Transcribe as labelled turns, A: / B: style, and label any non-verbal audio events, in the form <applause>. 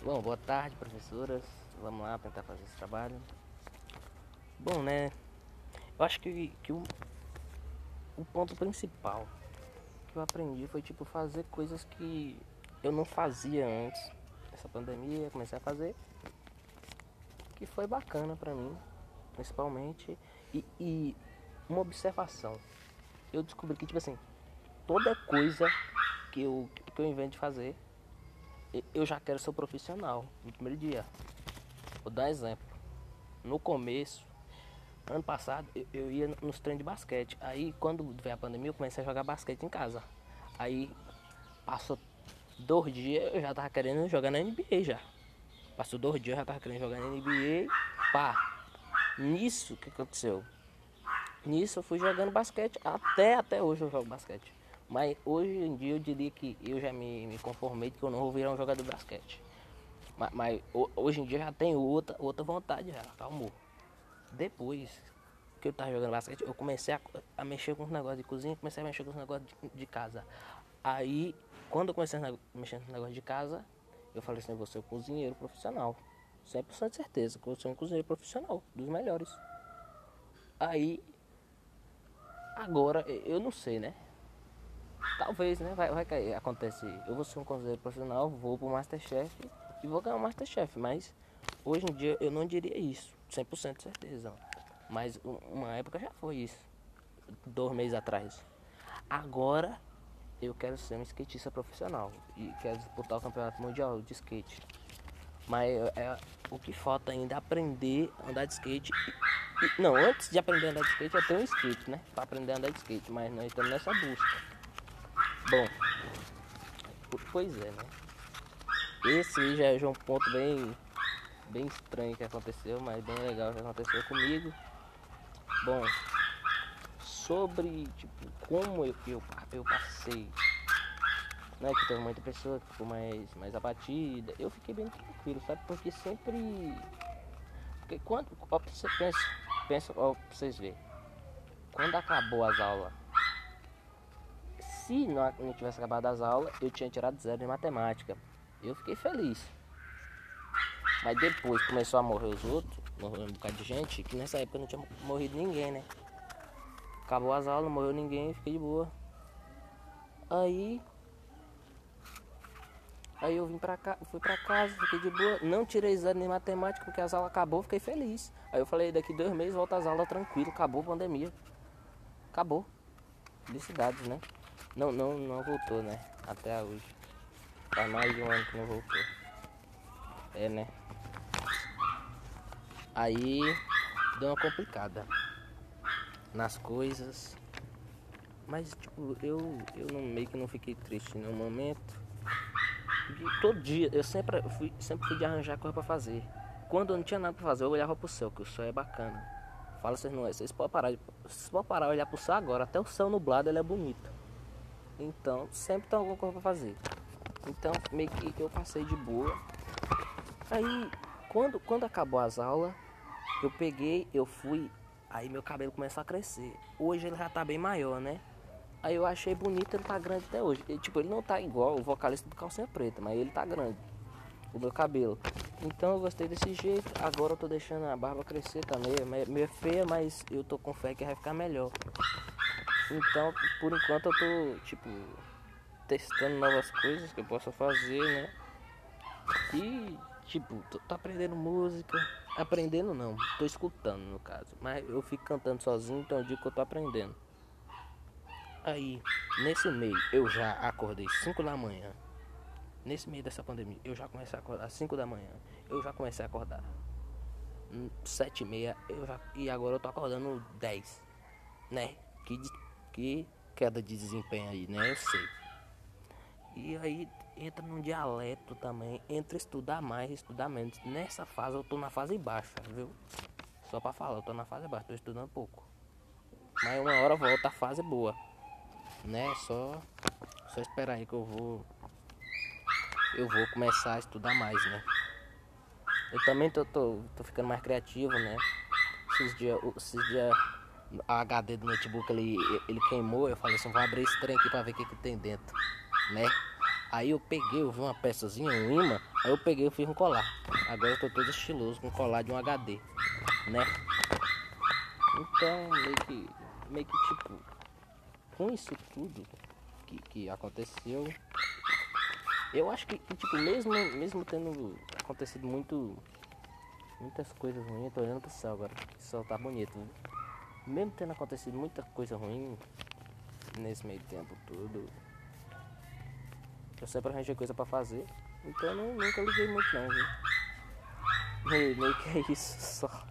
A: Bom, boa tarde, professoras. Vamos lá tentar fazer esse trabalho. Bom, né? Eu acho que, que o, o ponto principal que eu aprendi foi tipo fazer coisas que eu não fazia antes. Essa pandemia, comecei a fazer. Que foi bacana pra mim, principalmente. E, e uma observação. Eu descobri que, tipo assim, toda coisa que eu, que eu invento de fazer, eu já quero ser profissional no primeiro dia. Vou dar exemplo. No começo, ano passado, eu, eu ia nos treinos de basquete. Aí, quando veio a pandemia, eu comecei a jogar basquete em casa. Aí, passou dois dias, eu já tava querendo jogar na NBA já. Passou dois dias, eu já tava querendo jogar na NBA. Pá. Nisso, o que aconteceu? Nisso, eu fui jogando basquete. Até, até hoje eu jogo basquete. Mas hoje em dia eu diria que eu já me, me conformei que eu não vou virar um jogador de basquete. Mas, mas hoje em dia já tenho outra, outra vontade já, calmou. Depois que eu tava jogando basquete, eu comecei a, a mexer com os negócios de cozinha, comecei a mexer com os negócios de, de casa. Aí, quando eu comecei a mexer com os negócios de casa, eu falei assim, eu vou ser um cozinheiro profissional. 100% de certeza que eu vou ser um cozinheiro profissional, dos melhores. Aí, agora, eu não sei, né? Talvez, né? Vai, vai cair. Acontece, eu vou ser um cozinheiro profissional, vou pro Masterchef e vou ganhar o Masterchef. Mas hoje em dia eu não diria isso, 100% de certeza. Mas uma época já foi isso, dois meses atrás. Agora eu quero ser um skatista profissional e quero disputar o campeonato mundial de skate. Mas é, é o que falta ainda é aprender a andar de skate. E, não, antes de aprender a andar de skate, eu tenho um skate, né? Para aprender a andar de skate, mas nós estamos nessa busca. Bom, pois é, né? Esse já é um ponto bem, bem estranho que aconteceu, mas bem legal que aconteceu comigo. Bom, sobre tipo, como eu, eu, eu passei, né? Que teve muita pessoa que ficou mais, mais abatida. Eu fiquei bem tranquilo, sabe? Porque sempre. Porque quando. Ó, você pensa, pensa ó, pra vocês verem. Quando acabou as aulas se não, tivesse acabado as aulas, eu tinha tirado zero em matemática. Eu fiquei feliz. Mas depois começou a morrer os outros, morreu um bocado de gente, que nessa época não tinha morrido ninguém, né? Acabou as aulas, não morreu ninguém, fiquei de boa. Aí. Aí eu vim pra cá, fui pra casa, fiquei de boa. Não tirei exame em matemática porque as aulas acabou, fiquei feliz. Aí eu falei, daqui dois meses volta as aulas tranquilo, acabou a pandemia. Acabou. Felicidades, né? Não, não, não voltou, né? Até hoje. Faz mais de um ano que não voltou. É, né? Aí deu uma complicada nas coisas. Mas tipo, eu, eu não, meio que não fiquei triste no momento. E todo dia, eu sempre fui, sempre fui de arranjar coisa pra fazer. Quando eu não tinha nada pra fazer, eu olhava pro céu, que o céu é bacana. Fala vocês não é, vocês podem parar, vocês podem parar e olhar pro céu agora, até o céu nublado ele é bonito. Então, sempre tem alguma coisa pra fazer. Então, meio que eu passei de boa. Aí, quando, quando acabou as aulas, eu peguei, eu fui, aí meu cabelo começou a crescer. Hoje ele já tá bem maior, né? Aí eu achei bonito, ele tá grande até hoje. Tipo, ele não tá igual o vocalista do Calcinha Preta, mas ele tá grande. O meu cabelo. Então eu gostei desse jeito. Agora eu tô deixando a barba crescer também. Tá meio feia, mas eu tô com fé que vai ficar melhor. Então, por enquanto eu tô, tipo, testando novas coisas que eu possa fazer, né? E, tipo, tô, tô aprendendo música. Aprendendo não, tô escutando no caso. Mas eu fico cantando sozinho, então eu digo que eu tô aprendendo. Aí, nesse meio, eu já acordei 5 da manhã. Nesse meio dessa pandemia, eu já comecei a acordar 5 da manhã. Eu já comecei a acordar 7 e meia. Eu já, e agora eu tô acordando 10. Né? Que que queda de desempenho aí, né? Eu sei. E aí entra num dialeto também, entre estudar mais e estudar menos. Nessa fase eu tô na fase baixa, viu? Só pra falar, eu tô na fase baixa, tô estudando pouco. Mas uma hora volta a fase boa. Né? Só só esperar aí que eu vou eu vou começar a estudar mais, né? Eu também tô, tô, tô ficando mais criativo, né? Esses dias, esses dias a HD do notebook ele, ele queimou, eu falei assim, vou abrir esse trem aqui pra ver o que, que tem dentro, né? Aí eu peguei, eu vi uma peçazinha, um imã, aí eu peguei e fiz um colar. Agora eu tô todo estiloso com colar de um HD, né? Então, meio que, meio que tipo, com isso tudo que, que aconteceu, eu acho que, que, tipo, mesmo, mesmo tendo acontecido muito, muitas coisas ruins, eu tô olhando pro céu agora, o céu tá bonito, viu? Mesmo tendo acontecido muita coisa ruim nesse meio tempo todo, eu sempre arranjei coisa pra fazer, então eu nunca liguei muito não, viu? <laughs> Meio que é isso <laughs> só.